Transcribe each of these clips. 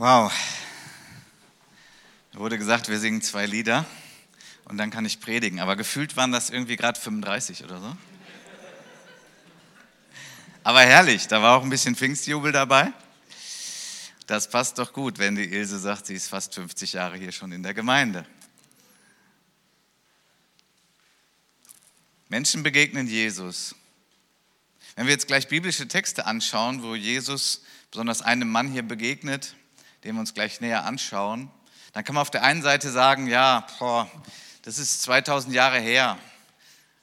Wow. Da wurde gesagt, wir singen zwei Lieder und dann kann ich predigen. Aber gefühlt waren das irgendwie gerade 35 oder so. Aber herrlich, da war auch ein bisschen Pfingstjubel dabei. Das passt doch gut, wenn die Ilse sagt, sie ist fast 50 Jahre hier schon in der Gemeinde. Menschen begegnen Jesus. Wenn wir jetzt gleich biblische Texte anschauen, wo Jesus besonders einem Mann hier begegnet, den wir uns gleich näher anschauen, dann kann man auf der einen Seite sagen, ja, boah, das ist 2000 Jahre her.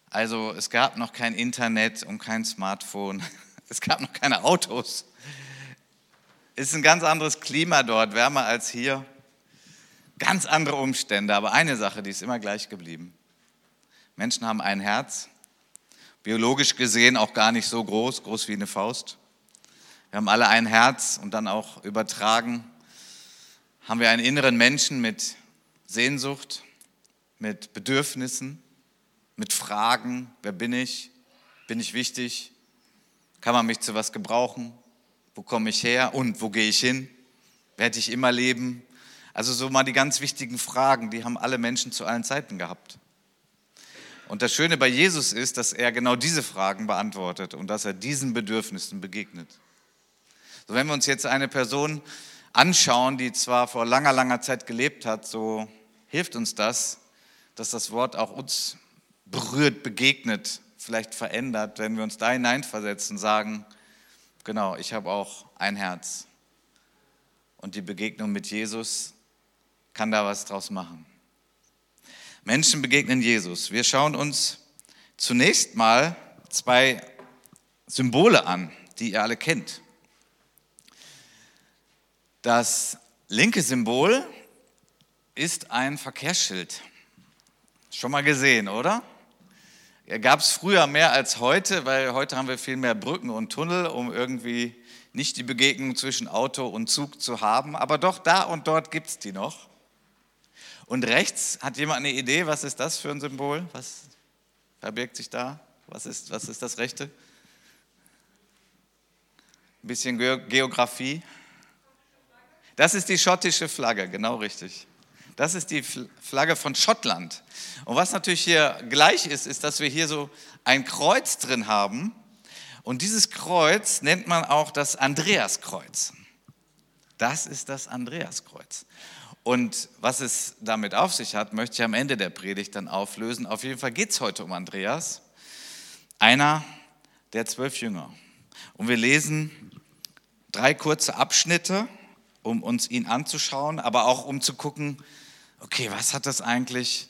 Also es gab noch kein Internet und kein Smartphone. Es gab noch keine Autos. Es ist ein ganz anderes Klima dort, wärmer als hier. Ganz andere Umstände, aber eine Sache, die ist immer gleich geblieben. Menschen haben ein Herz, biologisch gesehen auch gar nicht so groß, groß wie eine Faust. Wir haben alle ein Herz und dann auch übertragen haben wir einen inneren Menschen mit Sehnsucht, mit Bedürfnissen, mit Fragen, wer bin ich, bin ich wichtig, kann man mich zu was gebrauchen, wo komme ich her und wo gehe ich hin, werde ich immer leben. Also so mal die ganz wichtigen Fragen, die haben alle Menschen zu allen Zeiten gehabt. Und das Schöne bei Jesus ist, dass er genau diese Fragen beantwortet und dass er diesen Bedürfnissen begegnet. So, wenn wir uns jetzt eine Person anschauen, die zwar vor langer, langer Zeit gelebt hat, so hilft uns das, dass das Wort auch uns berührt, begegnet, vielleicht verändert, wenn wir uns da hineinversetzen, sagen, genau, ich habe auch ein Herz. Und die Begegnung mit Jesus kann da was draus machen. Menschen begegnen Jesus. Wir schauen uns zunächst mal zwei Symbole an, die ihr alle kennt. Das linke Symbol ist ein Verkehrsschild. Schon mal gesehen, oder? Gab es früher mehr als heute, weil heute haben wir viel mehr Brücken und Tunnel, um irgendwie nicht die Begegnung zwischen Auto und Zug zu haben. Aber doch da und dort gibt es die noch. Und rechts hat jemand eine Idee, was ist das für ein Symbol? Was verbirgt sich da? Was ist, was ist das rechte? Ein bisschen Geografie. Das ist die schottische Flagge, genau richtig. Das ist die Flagge von Schottland. Und was natürlich hier gleich ist, ist, dass wir hier so ein Kreuz drin haben. Und dieses Kreuz nennt man auch das Andreaskreuz. Das ist das Andreaskreuz. Und was es damit auf sich hat, möchte ich am Ende der Predigt dann auflösen. Auf jeden Fall geht es heute um Andreas, einer der zwölf Jünger. Und wir lesen drei kurze Abschnitte um uns ihn anzuschauen, aber auch um zu gucken, okay, was hat das eigentlich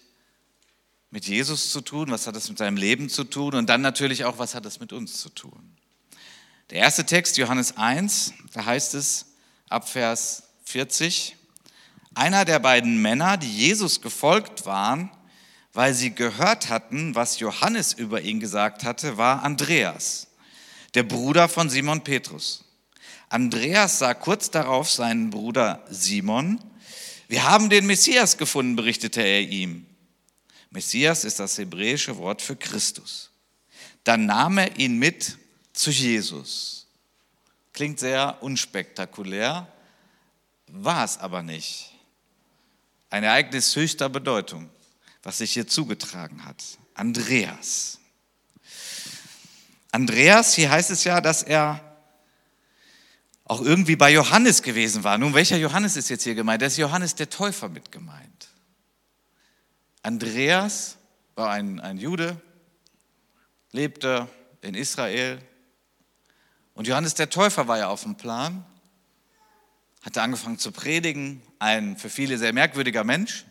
mit Jesus zu tun, was hat das mit seinem Leben zu tun und dann natürlich auch, was hat das mit uns zu tun. Der erste Text, Johannes 1, da heißt es ab Vers 40, einer der beiden Männer, die Jesus gefolgt waren, weil sie gehört hatten, was Johannes über ihn gesagt hatte, war Andreas, der Bruder von Simon Petrus. Andreas sah kurz darauf seinen Bruder Simon, wir haben den Messias gefunden, berichtete er ihm. Messias ist das hebräische Wort für Christus. Dann nahm er ihn mit zu Jesus. Klingt sehr unspektakulär, war es aber nicht. Ein Ereignis höchster Bedeutung, was sich hier zugetragen hat. Andreas. Andreas, hier heißt es ja, dass er auch irgendwie bei Johannes gewesen war. Nun, welcher Johannes ist jetzt hier gemeint? Da ist Johannes der Täufer mit gemeint. Andreas war ein, ein Jude, lebte in Israel. Und Johannes der Täufer war ja auf dem Plan, hatte angefangen zu predigen, ein für viele sehr merkwürdiger Mensch.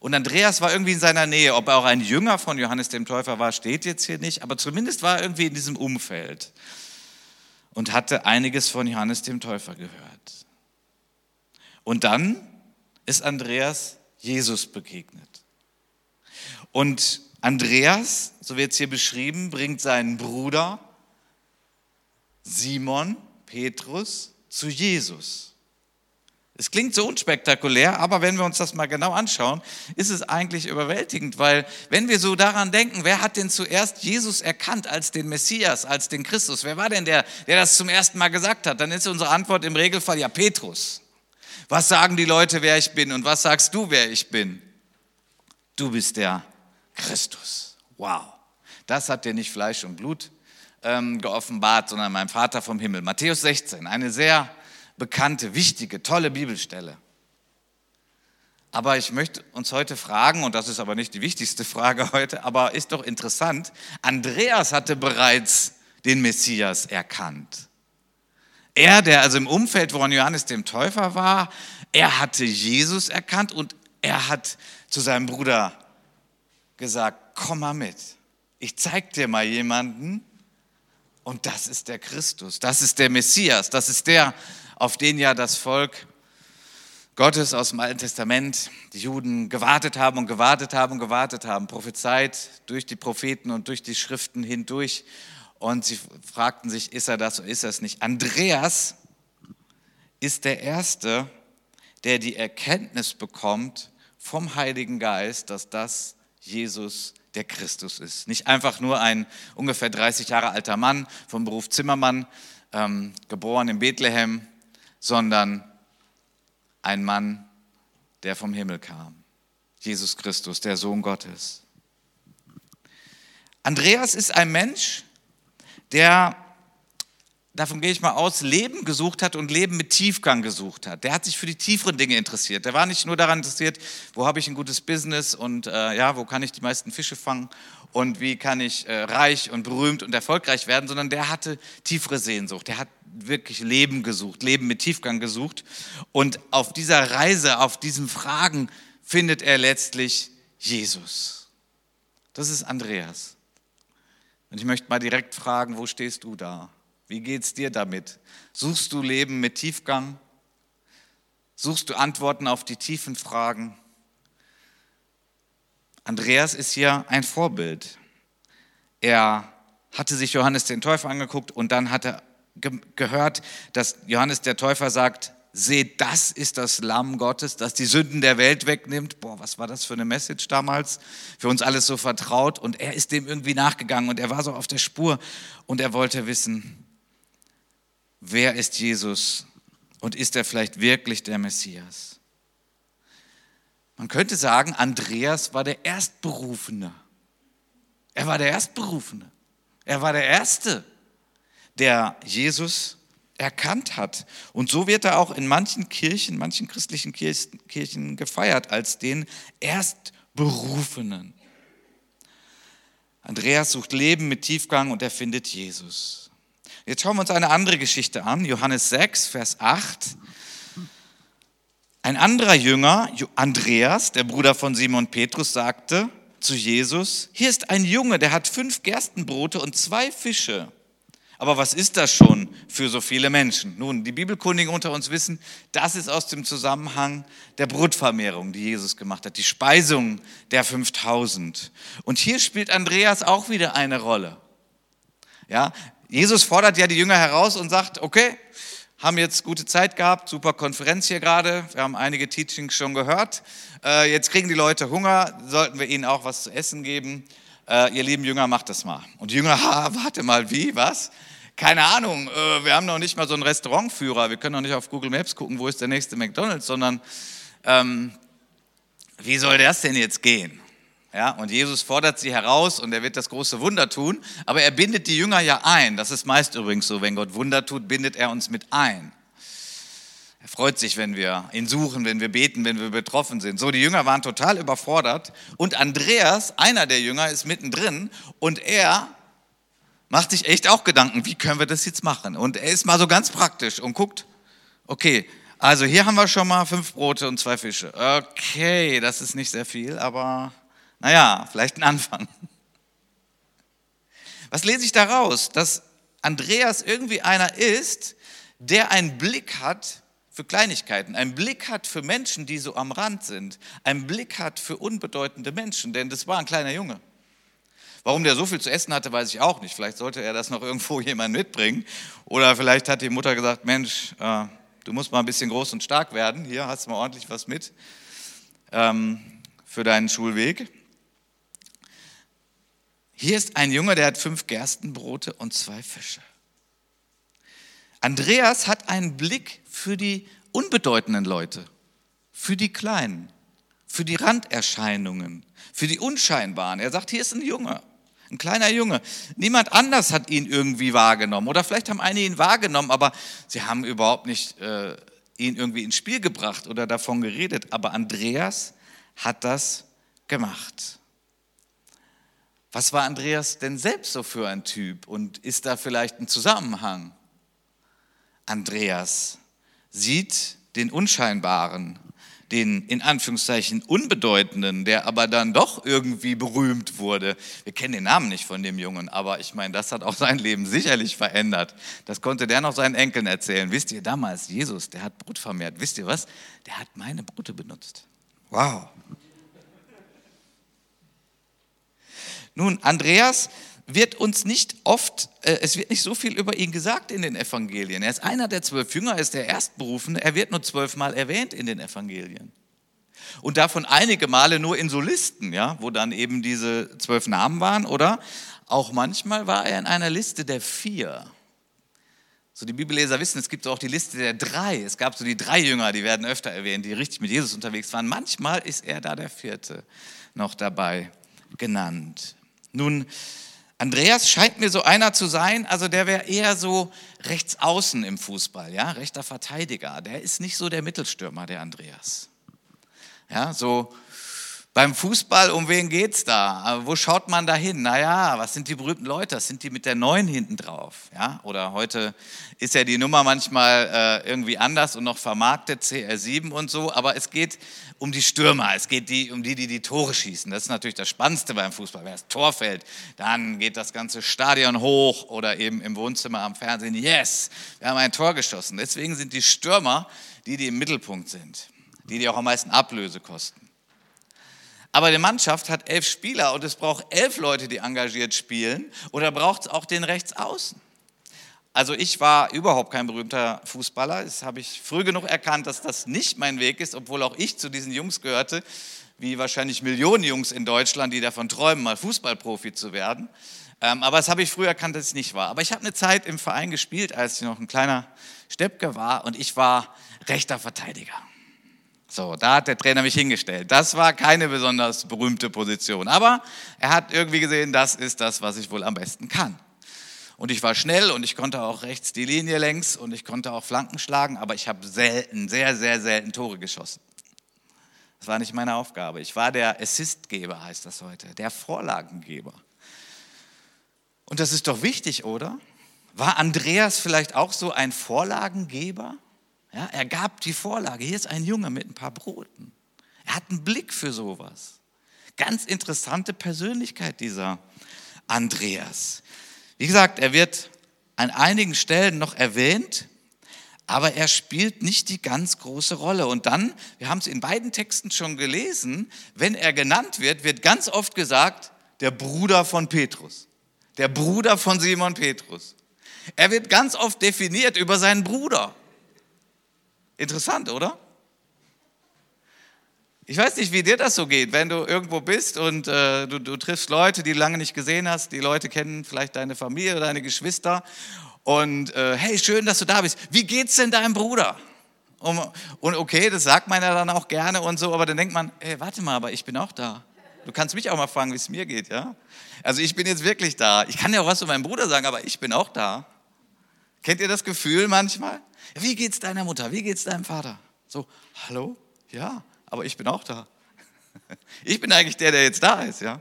Und Andreas war irgendwie in seiner Nähe. Ob er auch ein Jünger von Johannes dem Täufer war, steht jetzt hier nicht, aber zumindest war er irgendwie in diesem Umfeld und hatte einiges von Johannes dem Täufer gehört. Und dann ist Andreas Jesus begegnet. Und Andreas, so wird es hier beschrieben, bringt seinen Bruder Simon Petrus zu Jesus. Es klingt so unspektakulär, aber wenn wir uns das mal genau anschauen, ist es eigentlich überwältigend, weil wenn wir so daran denken, wer hat denn zuerst Jesus erkannt als den Messias, als den Christus? Wer war denn der, der das zum ersten Mal gesagt hat? Dann ist unsere Antwort im Regelfall ja Petrus. Was sagen die Leute, wer ich bin? Und was sagst du, wer ich bin? Du bist der Christus. Wow. Das hat dir nicht Fleisch und Blut ähm, geoffenbart, sondern mein Vater vom Himmel. Matthäus 16, eine sehr bekannte, wichtige, tolle Bibelstelle. Aber ich möchte uns heute fragen, und das ist aber nicht die wichtigste Frage heute, aber ist doch interessant, Andreas hatte bereits den Messias erkannt. Er, der also im Umfeld von Johannes dem Täufer war, er hatte Jesus erkannt und er hat zu seinem Bruder gesagt, komm mal mit, ich zeig dir mal jemanden und das ist der Christus, das ist der Messias, das ist der, auf den ja das Volk Gottes aus dem Alten Testament, die Juden gewartet haben und gewartet haben und gewartet haben, prophezeit durch die Propheten und durch die Schriften hindurch. Und sie fragten sich, ist er das oder ist er es nicht? Andreas ist der Erste, der die Erkenntnis bekommt vom Heiligen Geist, dass das Jesus der Christus ist. Nicht einfach nur ein ungefähr 30 Jahre alter Mann vom Beruf Zimmermann, ähm, geboren in Bethlehem, sondern ein Mann, der vom Himmel kam. Jesus Christus, der Sohn Gottes. Andreas ist ein Mensch, der, davon gehe ich mal aus, Leben gesucht hat und Leben mit Tiefgang gesucht hat. Der hat sich für die tieferen Dinge interessiert. Der war nicht nur daran interessiert, wo habe ich ein gutes Business und äh, ja, wo kann ich die meisten Fische fangen und wie kann ich äh, reich und berühmt und erfolgreich werden, sondern der hatte tiefere Sehnsucht. Der hat wirklich Leben gesucht, Leben mit Tiefgang gesucht. Und auf dieser Reise, auf diesen Fragen findet er letztlich Jesus. Das ist Andreas. Und ich möchte mal direkt fragen, wo stehst du da? Wie geht es dir damit? Suchst du Leben mit Tiefgang? Suchst du Antworten auf die tiefen Fragen? Andreas ist hier ein Vorbild. Er hatte sich Johannes den Täufer angeguckt und dann hat er ge gehört, dass Johannes der Täufer sagt, seht, das ist das Lamm Gottes, das die Sünden der Welt wegnimmt. Boah, was war das für eine Message damals? Für uns alles so vertraut. Und er ist dem irgendwie nachgegangen und er war so auf der Spur und er wollte wissen, wer ist Jesus und ist er vielleicht wirklich der Messias? Man könnte sagen, Andreas war der Erstberufene. Er war der Erstberufene. Er war der Erste der Jesus erkannt hat. Und so wird er auch in manchen Kirchen, manchen christlichen Kirchen gefeiert als den Erstberufenen. Andreas sucht Leben mit Tiefgang und er findet Jesus. Jetzt schauen wir uns eine andere Geschichte an, Johannes 6, Vers 8. Ein anderer Jünger, Andreas, der Bruder von Simon Petrus, sagte zu Jesus, hier ist ein Junge, der hat fünf Gerstenbrote und zwei Fische. Aber was ist das schon für so viele Menschen? Nun, die Bibelkundigen unter uns wissen, das ist aus dem Zusammenhang der Brutvermehrung, die Jesus gemacht hat, die Speisung der 5000. Und hier spielt Andreas auch wieder eine Rolle. Ja, Jesus fordert ja die Jünger heraus und sagt, okay, haben jetzt gute Zeit gehabt, super Konferenz hier gerade, wir haben einige Teachings schon gehört. Äh, jetzt kriegen die Leute Hunger, sollten wir ihnen auch was zu essen geben äh, ihr lieben Jünger, macht das mal. Und die Jünger, ha, warte mal, wie, was? Keine Ahnung, äh, wir haben noch nicht mal so einen Restaurantführer, wir können noch nicht auf Google Maps gucken, wo ist der nächste McDonald's, sondern ähm, wie soll das denn jetzt gehen? Ja, und Jesus fordert sie heraus und er wird das große Wunder tun, aber er bindet die Jünger ja ein. Das ist meist übrigens so, wenn Gott Wunder tut, bindet er uns mit ein. Er freut sich, wenn wir ihn suchen, wenn wir beten, wenn wir betroffen sind. So, die Jünger waren total überfordert. Und Andreas, einer der Jünger, ist mittendrin und er macht sich echt auch Gedanken, wie können wir das jetzt machen? Und er ist mal so ganz praktisch und guckt, okay, also hier haben wir schon mal fünf Brote und zwei Fische. Okay, das ist nicht sehr viel, aber naja, vielleicht ein Anfang. Was lese ich daraus? Dass Andreas irgendwie einer ist, der einen Blick hat für Kleinigkeiten, einen Blick hat für Menschen, die so am Rand sind, einen Blick hat für unbedeutende Menschen, denn das war ein kleiner Junge. Warum der so viel zu essen hatte, weiß ich auch nicht. Vielleicht sollte er das noch irgendwo jemand mitbringen. Oder vielleicht hat die Mutter gesagt, Mensch, äh, du musst mal ein bisschen groß und stark werden. Hier hast du mal ordentlich was mit ähm, für deinen Schulweg. Hier ist ein Junge, der hat fünf Gerstenbrote und zwei Fische. Andreas hat einen Blick für die unbedeutenden Leute, für die Kleinen, für die Randerscheinungen, für die Unscheinbaren. Er sagt, hier ist ein Junge, ein kleiner Junge. Niemand anders hat ihn irgendwie wahrgenommen. Oder vielleicht haben einige ihn wahrgenommen, aber sie haben überhaupt nicht äh, ihn irgendwie ins Spiel gebracht oder davon geredet. Aber Andreas hat das gemacht. Was war Andreas denn selbst so für ein Typ? Und ist da vielleicht ein Zusammenhang? Andreas sieht den Unscheinbaren, den in Anführungszeichen Unbedeutenden, der aber dann doch irgendwie berühmt wurde. Wir kennen den Namen nicht von dem Jungen, aber ich meine, das hat auch sein Leben sicherlich verändert. Das konnte der noch seinen Enkeln erzählen. Wisst ihr, damals Jesus, der hat Brot vermehrt. Wisst ihr was? Der hat meine Brote benutzt. Wow. Nun, Andreas wird uns nicht oft, äh, es wird nicht so viel über ihn gesagt in den Evangelien. Er ist einer der zwölf Jünger, ist der Erstberufene. Er wird nur zwölfmal erwähnt in den Evangelien. Und davon einige Male nur in Solisten, ja, wo dann eben diese zwölf Namen waren, oder auch manchmal war er in einer Liste der vier. So die Bibelleser wissen, es gibt auch die Liste der drei. Es gab so die drei Jünger, die werden öfter erwähnt, die richtig mit Jesus unterwegs waren. Manchmal ist er da der vierte noch dabei genannt. Nun, Andreas scheint mir so einer zu sein, also der wäre eher so rechts außen im Fußball, ja, rechter Verteidiger. Der ist nicht so der Mittelstürmer, der Andreas. Ja, so beim Fußball, um wen geht's da? Wo schaut man da hin? Naja, was sind die berühmten Leute? Sind die mit der Neun hinten drauf. Ja? Oder heute ist ja die Nummer manchmal äh, irgendwie anders und noch vermarktet, CR7 und so. Aber es geht um die Stürmer. Es geht die, um die, die die Tore schießen. Das ist natürlich das Spannendste beim Fußball. Wer das Tor fällt, dann geht das ganze Stadion hoch oder eben im Wohnzimmer am Fernsehen. Yes, wir haben ein Tor geschossen. Deswegen sind die Stürmer die, die im Mittelpunkt sind. Die, die auch am meisten Ablöse kosten. Aber die Mannschaft hat elf Spieler und es braucht elf Leute, die engagiert spielen. Oder braucht es auch den Rechtsaußen? Also ich war überhaupt kein berühmter Fußballer. Das habe ich früh genug erkannt, dass das nicht mein Weg ist, obwohl auch ich zu diesen Jungs gehörte, wie wahrscheinlich Millionen Jungs in Deutschland, die davon träumen, mal Fußballprofi zu werden. Ähm, aber das habe ich früh erkannt, dass es nicht war. Aber ich habe eine Zeit im Verein gespielt, als ich noch ein kleiner Steppke war und ich war rechter Verteidiger. So, da hat der Trainer mich hingestellt. Das war keine besonders berühmte Position, aber er hat irgendwie gesehen, das ist das, was ich wohl am besten kann. Und ich war schnell und ich konnte auch rechts die Linie längs und ich konnte auch Flanken schlagen, aber ich habe selten, sehr, sehr selten Tore geschossen. Das war nicht meine Aufgabe. Ich war der Assistgeber, heißt das heute, der Vorlagengeber. Und das ist doch wichtig, oder? War Andreas vielleicht auch so ein Vorlagengeber? Ja, er gab die Vorlage. Hier ist ein Junge mit ein paar Broten. Er hat einen Blick für sowas. Ganz interessante Persönlichkeit dieser Andreas. Wie gesagt, er wird an einigen Stellen noch erwähnt, aber er spielt nicht die ganz große Rolle. Und dann, wir haben es in beiden Texten schon gelesen, wenn er genannt wird, wird ganz oft gesagt, der Bruder von Petrus, der Bruder von Simon Petrus. Er wird ganz oft definiert über seinen Bruder. Interessant, oder? Ich weiß nicht, wie dir das so geht, wenn du irgendwo bist und äh, du, du, triffst Leute, die du lange nicht gesehen hast. Die Leute kennen vielleicht deine Familie oder deine Geschwister. Und äh, hey, schön, dass du da bist. Wie geht's denn deinem Bruder? Und, und okay, das sagt man ja dann auch gerne und so, aber dann denkt man, hey, warte mal, aber ich bin auch da. Du kannst mich auch mal fragen, wie es mir geht, ja? Also ich bin jetzt wirklich da. Ich kann ja auch was zu meinem Bruder sagen, aber ich bin auch da. Kennt ihr das Gefühl manchmal? Wie geht's deiner Mutter? Wie geht's deinem Vater? So, hallo? Ja, aber ich bin auch da. Ich bin eigentlich der, der jetzt da ist, ja.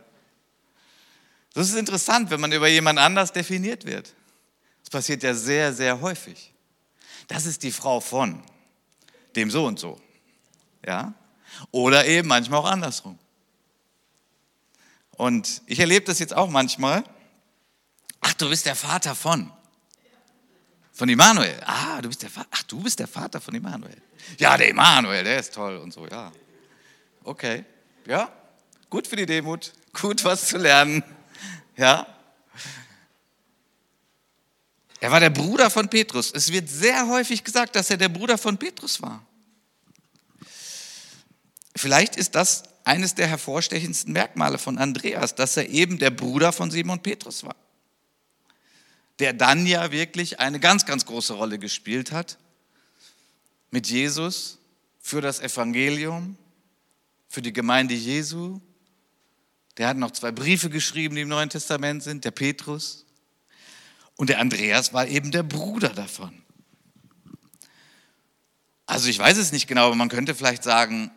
Das ist interessant, wenn man über jemand anders definiert wird. Das passiert ja sehr, sehr häufig. Das ist die Frau von dem so und so. Ja? Oder eben manchmal auch andersrum. Und ich erlebe das jetzt auch manchmal. Ach, du bist der Vater von. Von Immanuel. Ah, du bist der Vater. Ach, du bist der Vater von Immanuel. Ja, der Immanuel, der ist toll und so, ja. Okay. Ja, gut für die Demut. Gut, was zu lernen. Ja. Er war der Bruder von Petrus. Es wird sehr häufig gesagt, dass er der Bruder von Petrus war. Vielleicht ist das eines der hervorstechendsten Merkmale von Andreas, dass er eben der Bruder von Simon Petrus war der dann ja wirklich eine ganz, ganz große Rolle gespielt hat. mit Jesus für das Evangelium, für die Gemeinde Jesu. Der hat noch zwei Briefe geschrieben, die im Neuen Testament sind, der Petrus. Und der Andreas war eben der Bruder davon. Also ich weiß es nicht genau, aber man könnte vielleicht sagen,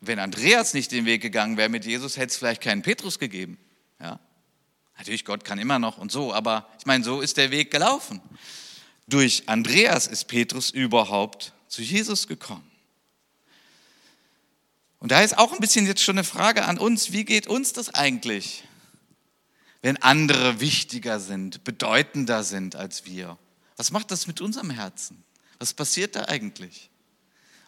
wenn Andreas nicht den Weg gegangen wäre mit Jesus, hätte es vielleicht keinen Petrus gegeben. Natürlich, Gott kann immer noch und so, aber ich meine, so ist der Weg gelaufen. Durch Andreas ist Petrus überhaupt zu Jesus gekommen. Und da ist auch ein bisschen jetzt schon eine Frage an uns, wie geht uns das eigentlich, wenn andere wichtiger sind, bedeutender sind als wir? Was macht das mit unserem Herzen? Was passiert da eigentlich?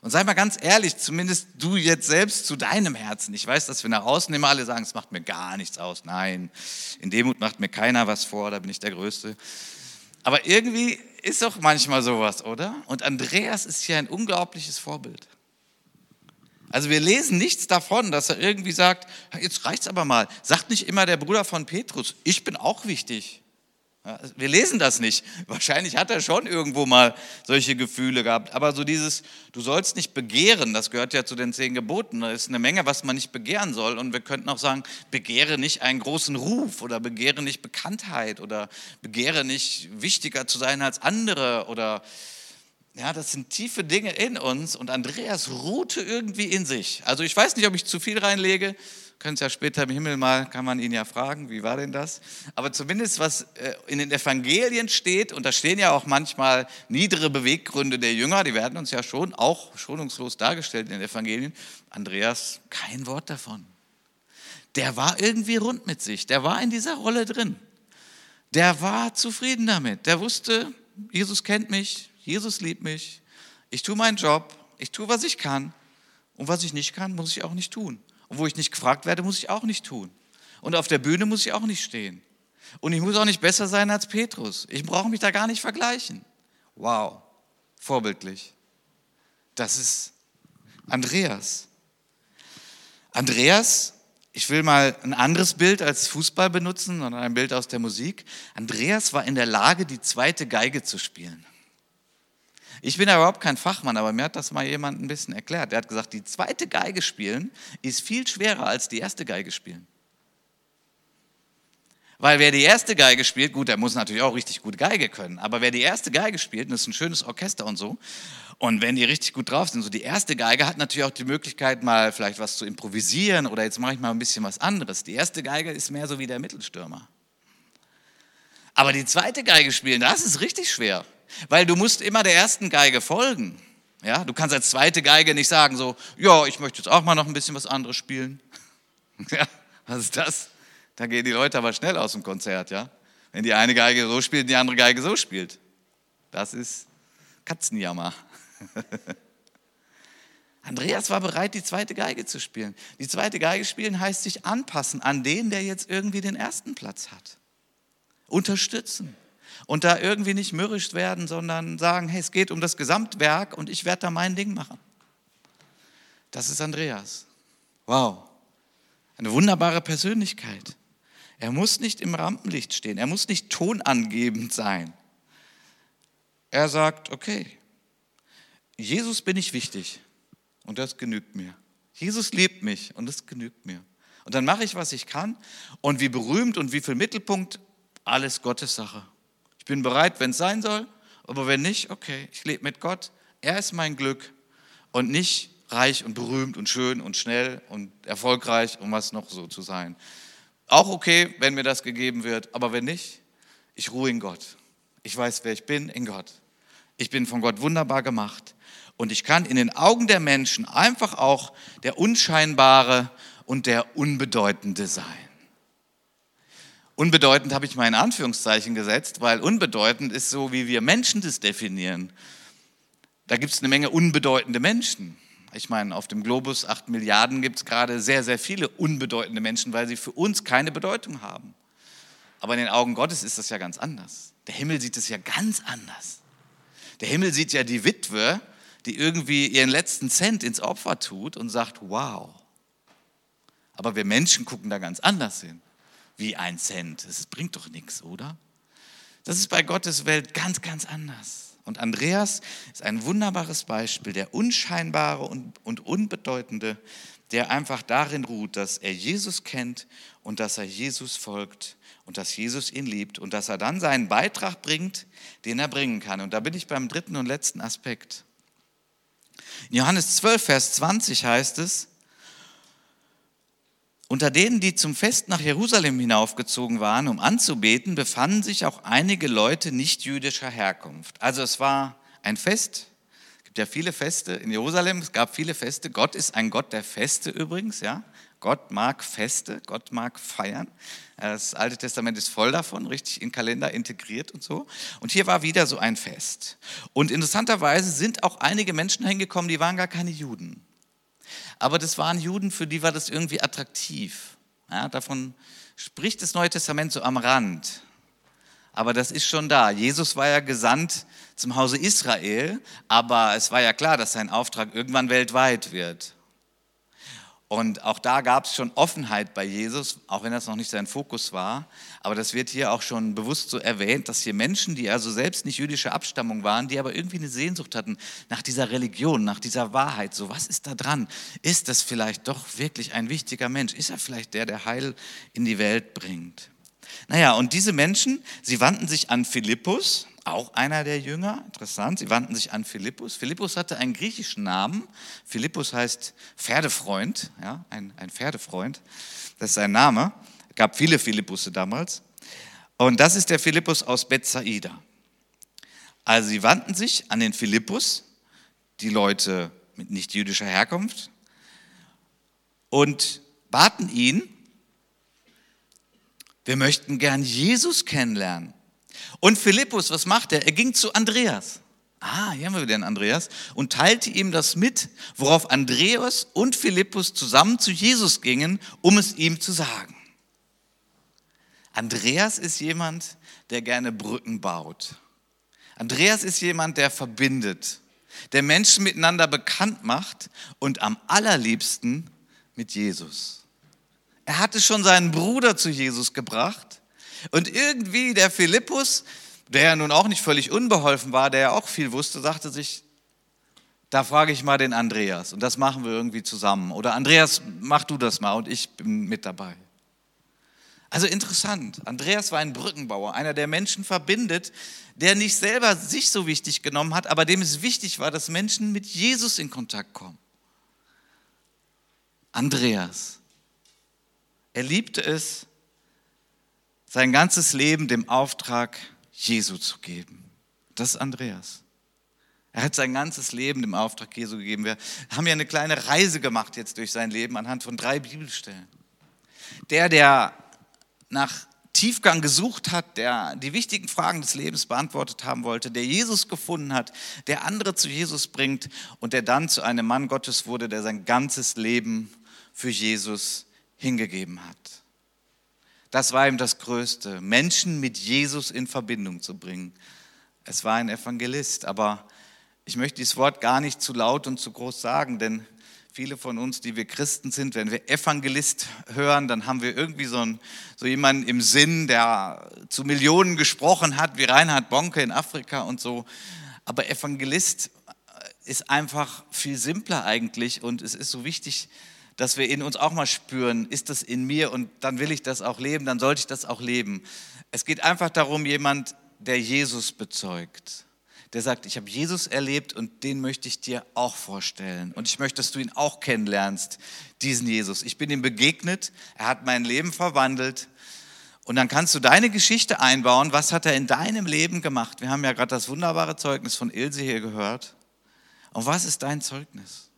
Und sei mal ganz ehrlich, zumindest du jetzt selbst zu deinem Herzen. Ich weiß, dass wir nach außen immer alle sagen, es macht mir gar nichts aus. Nein, in Demut macht mir keiner was vor, da bin ich der Größte. Aber irgendwie ist doch manchmal sowas, oder? Und Andreas ist hier ein unglaubliches Vorbild. Also wir lesen nichts davon, dass er irgendwie sagt, jetzt reicht's aber mal. Sagt nicht immer der Bruder von Petrus, ich bin auch wichtig. Wir lesen das nicht. Wahrscheinlich hat er schon irgendwo mal solche Gefühle gehabt. Aber so dieses, du sollst nicht begehren, das gehört ja zu den zehn Geboten. Da ist eine Menge, was man nicht begehren soll. Und wir könnten auch sagen, begehre nicht einen großen Ruf oder begehre nicht Bekanntheit oder begehre nicht wichtiger zu sein als andere oder ja, das sind tiefe Dinge in uns und Andreas ruhte irgendwie in sich. Also ich weiß nicht, ob ich zu viel reinlege, können es ja später im Himmel mal, kann man ihn ja fragen, wie war denn das? Aber zumindest was äh, in den Evangelien steht, und da stehen ja auch manchmal niedere Beweggründe der Jünger, die werden uns ja schon auch schonungslos dargestellt in den Evangelien. Andreas, kein Wort davon. Der war irgendwie rund mit sich, der war in dieser Rolle drin. Der war zufrieden damit, der wusste, Jesus kennt mich, Jesus liebt mich, ich tue meinen Job, ich tue, was ich kann und was ich nicht kann, muss ich auch nicht tun. Und wo ich nicht gefragt werde, muss ich auch nicht tun. Und auf der Bühne muss ich auch nicht stehen. Und ich muss auch nicht besser sein als Petrus. Ich brauche mich da gar nicht vergleichen. Wow, vorbildlich. Das ist Andreas. Andreas, ich will mal ein anderes Bild als Fußball benutzen, sondern ein Bild aus der Musik. Andreas war in der Lage, die zweite Geige zu spielen. Ich bin ja überhaupt kein Fachmann, aber mir hat das mal jemand ein bisschen erklärt. Der hat gesagt, die zweite Geige spielen ist viel schwerer als die erste Geige spielen. Weil wer die erste Geige spielt, gut, der muss natürlich auch richtig gut Geige können, aber wer die erste Geige spielt, das ist ein schönes Orchester und so, und wenn die richtig gut drauf sind, so die erste Geige hat natürlich auch die Möglichkeit, mal vielleicht was zu improvisieren oder jetzt mache ich mal ein bisschen was anderes. Die erste Geige ist mehr so wie der Mittelstürmer. Aber die zweite Geige spielen, das ist richtig schwer. Weil du musst immer der ersten Geige folgen. Ja, du kannst als zweite Geige nicht sagen so, ja, ich möchte jetzt auch mal noch ein bisschen was anderes spielen. Ja, was ist das? Da gehen die Leute aber schnell aus dem Konzert, ja. Wenn die eine Geige so spielt, die andere Geige so spielt. Das ist Katzenjammer. Andreas war bereit, die zweite Geige zu spielen. Die zweite Geige spielen heißt sich anpassen an den, der jetzt irgendwie den ersten Platz hat. Unterstützen und da irgendwie nicht mürrisch werden, sondern sagen, hey, es geht um das Gesamtwerk und ich werde da mein Ding machen. Das ist Andreas. Wow. Eine wunderbare Persönlichkeit. Er muss nicht im Rampenlicht stehen, er muss nicht tonangebend sein. Er sagt, okay, Jesus bin ich wichtig und das genügt mir. Jesus liebt mich und das genügt mir. Und dann mache ich, was ich kann. Und wie berühmt und wie viel Mittelpunkt, alles Gottes Sache. Ich bin bereit, wenn es sein soll, aber wenn nicht, okay, ich lebe mit Gott. Er ist mein Glück und nicht reich und berühmt und schön und schnell und erfolgreich, um was noch so zu sein. Auch okay, wenn mir das gegeben wird, aber wenn nicht, ich ruhe in Gott. Ich weiß, wer ich bin in Gott. Ich bin von Gott wunderbar gemacht und ich kann in den Augen der Menschen einfach auch der Unscheinbare und der Unbedeutende sein. Unbedeutend habe ich mal in Anführungszeichen gesetzt, weil unbedeutend ist so, wie wir Menschen das definieren. Da gibt es eine Menge unbedeutende Menschen. Ich meine, auf dem Globus 8 Milliarden gibt es gerade sehr, sehr viele unbedeutende Menschen, weil sie für uns keine Bedeutung haben. Aber in den Augen Gottes ist das ja ganz anders. Der Himmel sieht es ja ganz anders. Der Himmel sieht ja die Witwe, die irgendwie ihren letzten Cent ins Opfer tut und sagt, wow. Aber wir Menschen gucken da ganz anders hin wie ein Cent. Das bringt doch nichts, oder? Das ist bei Gottes Welt ganz, ganz anders. Und Andreas ist ein wunderbares Beispiel, der unscheinbare und, und unbedeutende, der einfach darin ruht, dass er Jesus kennt und dass er Jesus folgt und dass Jesus ihn liebt und dass er dann seinen Beitrag bringt, den er bringen kann. Und da bin ich beim dritten und letzten Aspekt. In Johannes 12, Vers 20 heißt es, unter denen, die zum Fest nach Jerusalem hinaufgezogen waren, um anzubeten, befanden sich auch einige Leute nicht jüdischer Herkunft. Also es war ein Fest, es gibt ja viele Feste in Jerusalem, es gab viele Feste. Gott ist ein Gott der Feste übrigens, ja. Gott mag Feste, Gott mag feiern. Das Alte Testament ist voll davon, richtig in Kalender integriert und so. Und hier war wieder so ein Fest. Und interessanterweise sind auch einige Menschen hingekommen, die waren gar keine Juden. Aber das waren Juden, für die war das irgendwie attraktiv. Ja, davon spricht das Neue Testament so am Rand. Aber das ist schon da. Jesus war ja gesandt zum Hause Israel, aber es war ja klar, dass sein Auftrag irgendwann weltweit wird. Und auch da gab es schon Offenheit bei Jesus, auch wenn das noch nicht sein Fokus war. Aber das wird hier auch schon bewusst so erwähnt, dass hier Menschen, die also selbst nicht jüdische Abstammung waren, die aber irgendwie eine Sehnsucht hatten nach dieser Religion, nach dieser Wahrheit. So, was ist da dran? Ist das vielleicht doch wirklich ein wichtiger Mensch? Ist er vielleicht der, der Heil in die Welt bringt? Naja, und diese Menschen, sie wandten sich an Philippus, auch einer der Jünger, interessant, sie wandten sich an Philippus. Philippus hatte einen griechischen Namen. Philippus heißt Pferdefreund, ja, ein, ein Pferdefreund, das ist sein Name. Es gab viele Philippusse damals. Und das ist der Philippus aus Bethsaida. Also sie wandten sich an den Philippus, die Leute mit nicht jüdischer Herkunft, und baten ihn, wir möchten gern Jesus kennenlernen. Und Philippus, was macht er? Er ging zu Andreas. Ah, hier haben wir wieder den Andreas. Und teilte ihm das mit, worauf Andreas und Philippus zusammen zu Jesus gingen, um es ihm zu sagen. Andreas ist jemand, der gerne Brücken baut. Andreas ist jemand, der verbindet, der Menschen miteinander bekannt macht und am allerliebsten mit Jesus. Er hatte schon seinen Bruder zu Jesus gebracht und irgendwie der Philippus, der ja nun auch nicht völlig unbeholfen war, der ja auch viel wusste, sagte sich, da frage ich mal den Andreas und das machen wir irgendwie zusammen. Oder Andreas, mach du das mal und ich bin mit dabei. Also interessant. Andreas war ein Brückenbauer, einer, der Menschen verbindet, der nicht selber sich so wichtig genommen hat, aber dem es wichtig war, dass Menschen mit Jesus in Kontakt kommen. Andreas. Er liebte es, sein ganzes Leben dem Auftrag Jesu zu geben. Das ist Andreas. Er hat sein ganzes Leben dem Auftrag Jesu gegeben. Wir haben ja eine kleine Reise gemacht jetzt durch sein Leben anhand von drei Bibelstellen. Der, der nach Tiefgang gesucht hat, der die wichtigen Fragen des Lebens beantwortet haben wollte, der Jesus gefunden hat, der andere zu Jesus bringt und der dann zu einem Mann Gottes wurde, der sein ganzes Leben für Jesus hingegeben hat. Das war ihm das Größte, Menschen mit Jesus in Verbindung zu bringen. Es war ein Evangelist, aber ich möchte dieses Wort gar nicht zu laut und zu groß sagen, denn viele von uns, die wir Christen sind, wenn wir Evangelist hören, dann haben wir irgendwie so, einen, so jemanden im Sinn, der zu Millionen gesprochen hat, wie Reinhard Bonke in Afrika und so. Aber Evangelist ist einfach viel simpler eigentlich und es ist so wichtig, dass wir in uns auch mal spüren, ist das in mir und dann will ich das auch leben, dann sollte ich das auch leben. Es geht einfach darum, jemand, der Jesus bezeugt, der sagt, ich habe Jesus erlebt und den möchte ich dir auch vorstellen. Und ich möchte, dass du ihn auch kennenlernst, diesen Jesus. Ich bin ihm begegnet, er hat mein Leben verwandelt. Und dann kannst du deine Geschichte einbauen. Was hat er in deinem Leben gemacht? Wir haben ja gerade das wunderbare Zeugnis von Ilse hier gehört. Und was ist dein Zeugnis?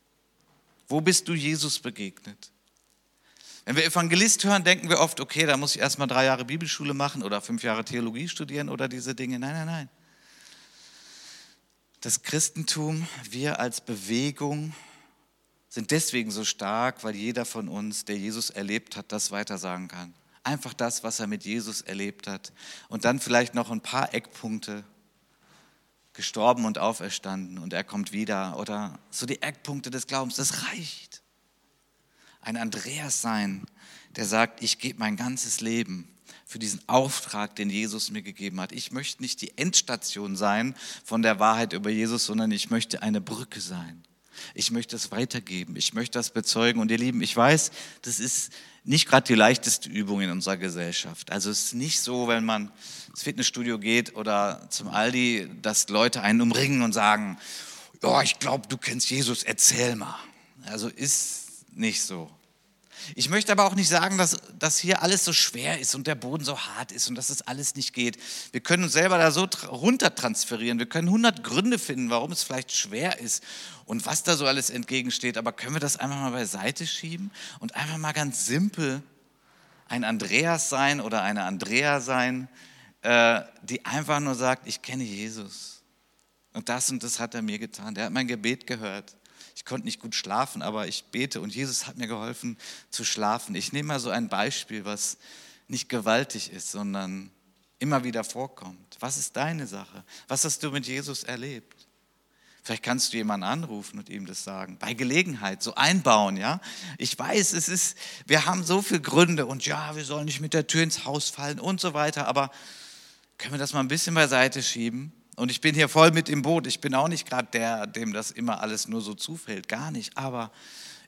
Wo bist du Jesus begegnet? Wenn wir Evangelist hören, denken wir oft, okay, da muss ich erstmal drei Jahre Bibelschule machen oder fünf Jahre Theologie studieren oder diese Dinge. Nein, nein, nein. Das Christentum, wir als Bewegung sind deswegen so stark, weil jeder von uns, der Jesus erlebt hat, das weitersagen kann. Einfach das, was er mit Jesus erlebt hat. Und dann vielleicht noch ein paar Eckpunkte gestorben und auferstanden und er kommt wieder oder so die Eckpunkte des Glaubens, das reicht. Ein Andreas sein, der sagt, ich gebe mein ganzes Leben für diesen Auftrag, den Jesus mir gegeben hat. Ich möchte nicht die Endstation sein von der Wahrheit über Jesus, sondern ich möchte eine Brücke sein. Ich möchte es weitergeben. Ich möchte das bezeugen. Und ihr Lieben, ich weiß, das ist nicht gerade die leichteste Übung in unserer Gesellschaft. Also es ist nicht so, wenn man ins Fitnessstudio geht oder zum Aldi, dass Leute einen umringen und sagen, ja, ich glaube, du kennst Jesus, erzähl mal. Also ist nicht so. Ich möchte aber auch nicht sagen, dass, dass hier alles so schwer ist und der Boden so hart ist und dass es das alles nicht geht. Wir können uns selber da so runter transferieren. Wir können 100 Gründe finden, warum es vielleicht schwer ist und was da so alles entgegensteht. Aber können wir das einfach mal beiseite schieben und einfach mal ganz simpel ein Andreas sein oder eine Andrea sein, äh, die einfach nur sagt, ich kenne Jesus. Und das und das hat er mir getan. Der hat mein Gebet gehört. Ich konnte nicht gut schlafen, aber ich bete und Jesus hat mir geholfen zu schlafen. Ich nehme mal so ein Beispiel, was nicht gewaltig ist, sondern immer wieder vorkommt. Was ist deine Sache? Was hast du mit Jesus erlebt? Vielleicht kannst du jemanden anrufen und ihm das sagen. Bei Gelegenheit, so einbauen, ja. Ich weiß, es ist, wir haben so viele Gründe und ja, wir sollen nicht mit der Tür ins Haus fallen und so weiter, aber können wir das mal ein bisschen beiseite schieben und ich bin hier voll mit im Boot. Ich bin auch nicht gerade der, dem das immer alles nur so zufällt. Gar nicht. Aber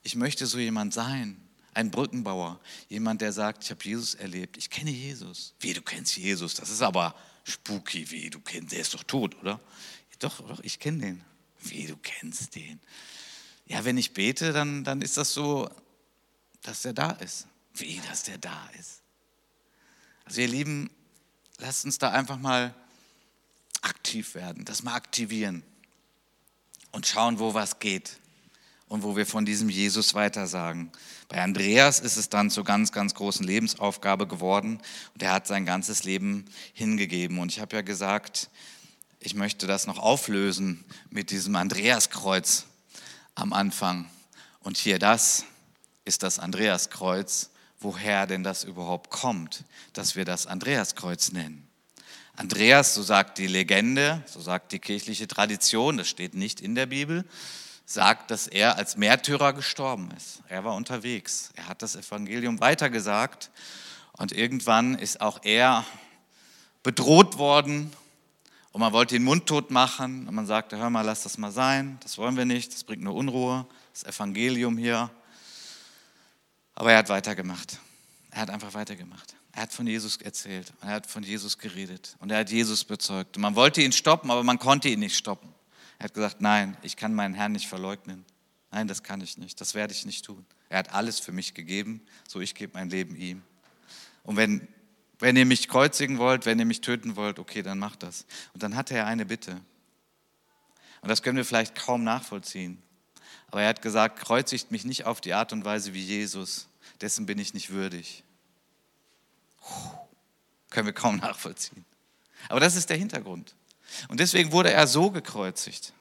ich möchte so jemand sein. Ein Brückenbauer. Jemand, der sagt, ich habe Jesus erlebt. Ich kenne Jesus. Wie, du kennst Jesus? Das ist aber spooky. Wie, du kennst, der ist doch tot, oder? Doch, doch, ich kenne den. Wie, du kennst den? Ja, wenn ich bete, dann, dann ist das so, dass der da ist. Wie, dass der da ist. Also ihr Lieben, lasst uns da einfach mal aktiv werden, das mal aktivieren und schauen, wo was geht und wo wir von diesem Jesus weitersagen. Bei Andreas ist es dann zur ganz, ganz großen Lebensaufgabe geworden und er hat sein ganzes Leben hingegeben. Und ich habe ja gesagt, ich möchte das noch auflösen mit diesem Andreaskreuz am Anfang. Und hier das ist das Andreaskreuz, woher denn das überhaupt kommt, dass wir das Andreaskreuz nennen. Andreas, so sagt die Legende, so sagt die kirchliche Tradition, das steht nicht in der Bibel, sagt, dass er als Märtyrer gestorben ist. Er war unterwegs, er hat das Evangelium weitergesagt und irgendwann ist auch er bedroht worden und man wollte ihn mundtot machen und man sagte, hör mal, lass das mal sein, das wollen wir nicht, das bringt nur Unruhe, das Evangelium hier. Aber er hat weitergemacht. Er hat einfach weitergemacht. Er hat von Jesus erzählt, er hat von Jesus geredet und er hat Jesus bezeugt. Und man wollte ihn stoppen, aber man konnte ihn nicht stoppen. Er hat gesagt, nein, ich kann meinen Herrn nicht verleugnen. Nein, das kann ich nicht, das werde ich nicht tun. Er hat alles für mich gegeben, so ich gebe mein Leben ihm. Und wenn, wenn ihr mich kreuzigen wollt, wenn ihr mich töten wollt, okay, dann macht das. Und dann hatte er eine Bitte. Und das können wir vielleicht kaum nachvollziehen. Aber er hat gesagt, kreuzigt mich nicht auf die Art und Weise wie Jesus, dessen bin ich nicht würdig. Können wir kaum nachvollziehen. Aber das ist der Hintergrund. Und deswegen wurde er so gekreuzigt,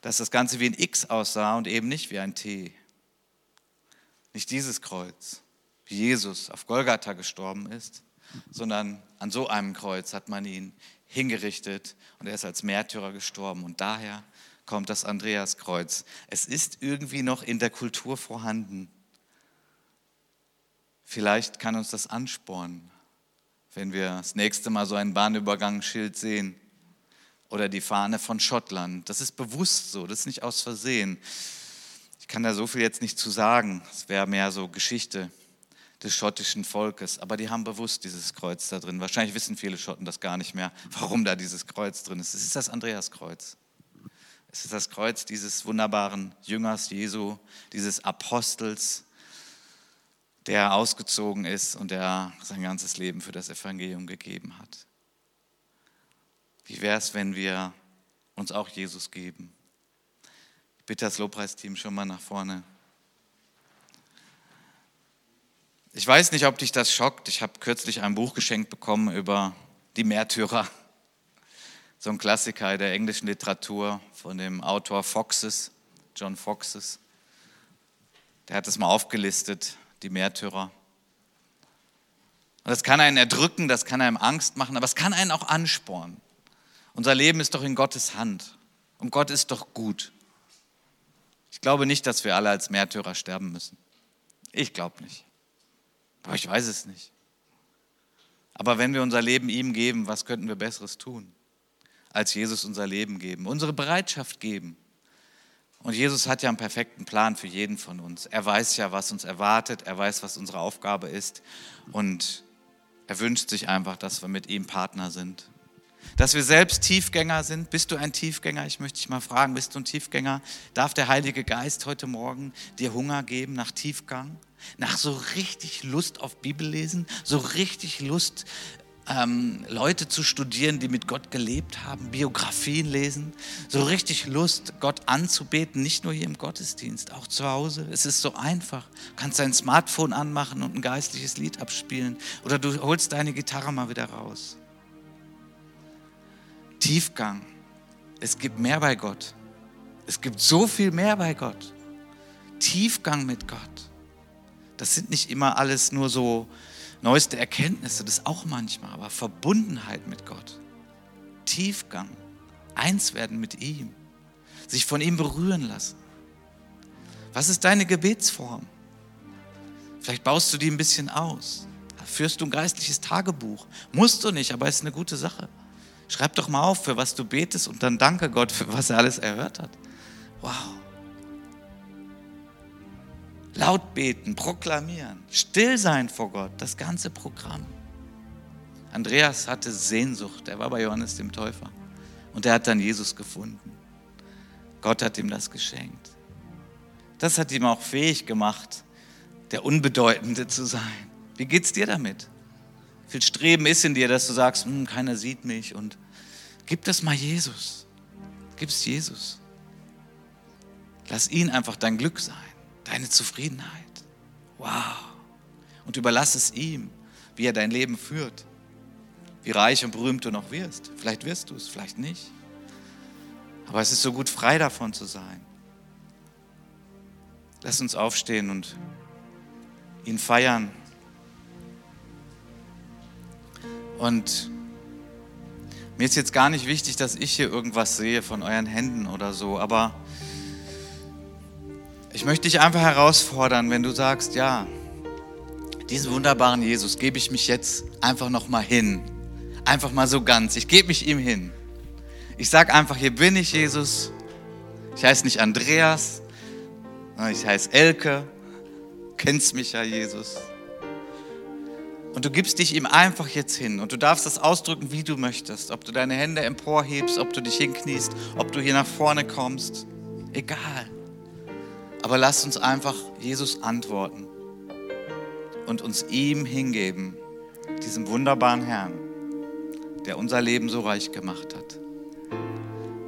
dass das Ganze wie ein X aussah und eben nicht wie ein T. Nicht dieses Kreuz, wie Jesus auf Golgatha gestorben ist, sondern an so einem Kreuz hat man ihn hingerichtet und er ist als Märtyrer gestorben. Und daher kommt das Andreaskreuz. Es ist irgendwie noch in der Kultur vorhanden. Vielleicht kann uns das anspornen, wenn wir das nächste Mal so ein Bahnübergangsschild sehen oder die Fahne von Schottland. Das ist bewusst so, das ist nicht aus Versehen. Ich kann da so viel jetzt nicht zu sagen, es wäre mehr so Geschichte des schottischen Volkes, aber die haben bewusst dieses Kreuz da drin. Wahrscheinlich wissen viele Schotten das gar nicht mehr, warum da dieses Kreuz drin ist. Es ist das Andreaskreuz. Es ist das Kreuz dieses wunderbaren Jüngers Jesu, dieses Apostels, der ausgezogen ist und der sein ganzes Leben für das Evangelium gegeben hat. Wie wäre es, wenn wir uns auch Jesus geben? Ich bitte das Lobpreisteam schon mal nach vorne. Ich weiß nicht, ob dich das schockt. Ich habe kürzlich ein Buch geschenkt bekommen über die Märtyrer. So ein Klassiker der englischen Literatur von dem Autor Foxes, John Foxes. Der hat es mal aufgelistet, die Märtyrer. Und das kann einen erdrücken, das kann einem Angst machen, aber es kann einen auch anspornen. Unser Leben ist doch in Gottes Hand und Gott ist doch gut. Ich glaube nicht, dass wir alle als Märtyrer sterben müssen. Ich glaube nicht. Aber ich weiß es nicht. Aber wenn wir unser Leben ihm geben, was könnten wir Besseres tun, als Jesus unser Leben geben, unsere Bereitschaft geben? Und Jesus hat ja einen perfekten Plan für jeden von uns. Er weiß ja, was uns erwartet, er weiß, was unsere Aufgabe ist und er wünscht sich einfach, dass wir mit ihm Partner sind. Dass wir selbst Tiefgänger sind. Bist du ein Tiefgänger? Ich möchte dich mal fragen, bist du ein Tiefgänger? Darf der Heilige Geist heute Morgen dir Hunger geben nach Tiefgang? Nach so richtig Lust auf Bibellesen? So richtig Lust, ähm, Leute zu studieren, die mit Gott gelebt haben, Biografien lesen? So richtig Lust, Gott anzubeten, nicht nur hier im Gottesdienst, auch zu Hause? Es ist so einfach. Du kannst dein Smartphone anmachen und ein geistliches Lied abspielen. Oder du holst deine Gitarre mal wieder raus. Tiefgang. Es gibt mehr bei Gott. Es gibt so viel mehr bei Gott. Tiefgang mit Gott. Das sind nicht immer alles nur so neueste Erkenntnisse, das auch manchmal, aber Verbundenheit mit Gott. Tiefgang. Eins werden mit ihm. Sich von ihm berühren lassen. Was ist deine Gebetsform? Vielleicht baust du die ein bisschen aus. Führst du ein geistliches Tagebuch? Musst du nicht, aber es ist eine gute Sache. Schreib doch mal auf, für was du betest und dann danke Gott, für was er alles erhört hat. Wow. Laut beten, proklamieren, still sein vor Gott, das ganze Programm. Andreas hatte Sehnsucht, er war bei Johannes dem Täufer und er hat dann Jesus gefunden. Gott hat ihm das geschenkt. Das hat ihm auch fähig gemacht, der Unbedeutende zu sein. Wie geht's dir damit? Viel Streben ist in dir, dass du sagst, hm, keiner sieht mich und gib das mal Jesus. Gib es Jesus. Lass ihn einfach dein Glück sein, deine Zufriedenheit. Wow. Und überlass es ihm, wie er dein Leben führt. Wie reich und berühmt du noch wirst. Vielleicht wirst du es, vielleicht nicht. Aber es ist so gut, frei davon zu sein. Lass uns aufstehen und ihn feiern. Und mir ist jetzt gar nicht wichtig, dass ich hier irgendwas sehe von euren Händen oder so, aber ich möchte dich einfach herausfordern, wenn du sagst, ja, diesen wunderbaren Jesus gebe ich mich jetzt einfach noch mal hin. Einfach mal so ganz. Ich gebe mich ihm hin. Ich sage einfach, hier bin ich, Jesus. Ich heiße nicht Andreas, ich heiße Elke. Du kennst mich ja, Jesus. Und du gibst dich ihm einfach jetzt hin und du darfst das ausdrücken, wie du möchtest. Ob du deine Hände emporhebst, ob du dich hinkniest, ob du hier nach vorne kommst. Egal. Aber lass uns einfach Jesus antworten und uns ihm hingeben, diesem wunderbaren Herrn, der unser Leben so reich gemacht hat.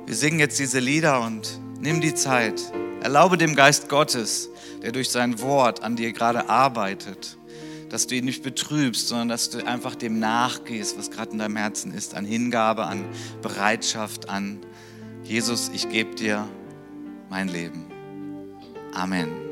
Wir singen jetzt diese Lieder und nimm die Zeit. Erlaube dem Geist Gottes, der durch sein Wort an dir gerade arbeitet, dass du ihn nicht betrübst, sondern dass du einfach dem nachgehst, was gerade in deinem Herzen ist, an Hingabe, an Bereitschaft, an Jesus, ich gebe dir mein Leben. Amen.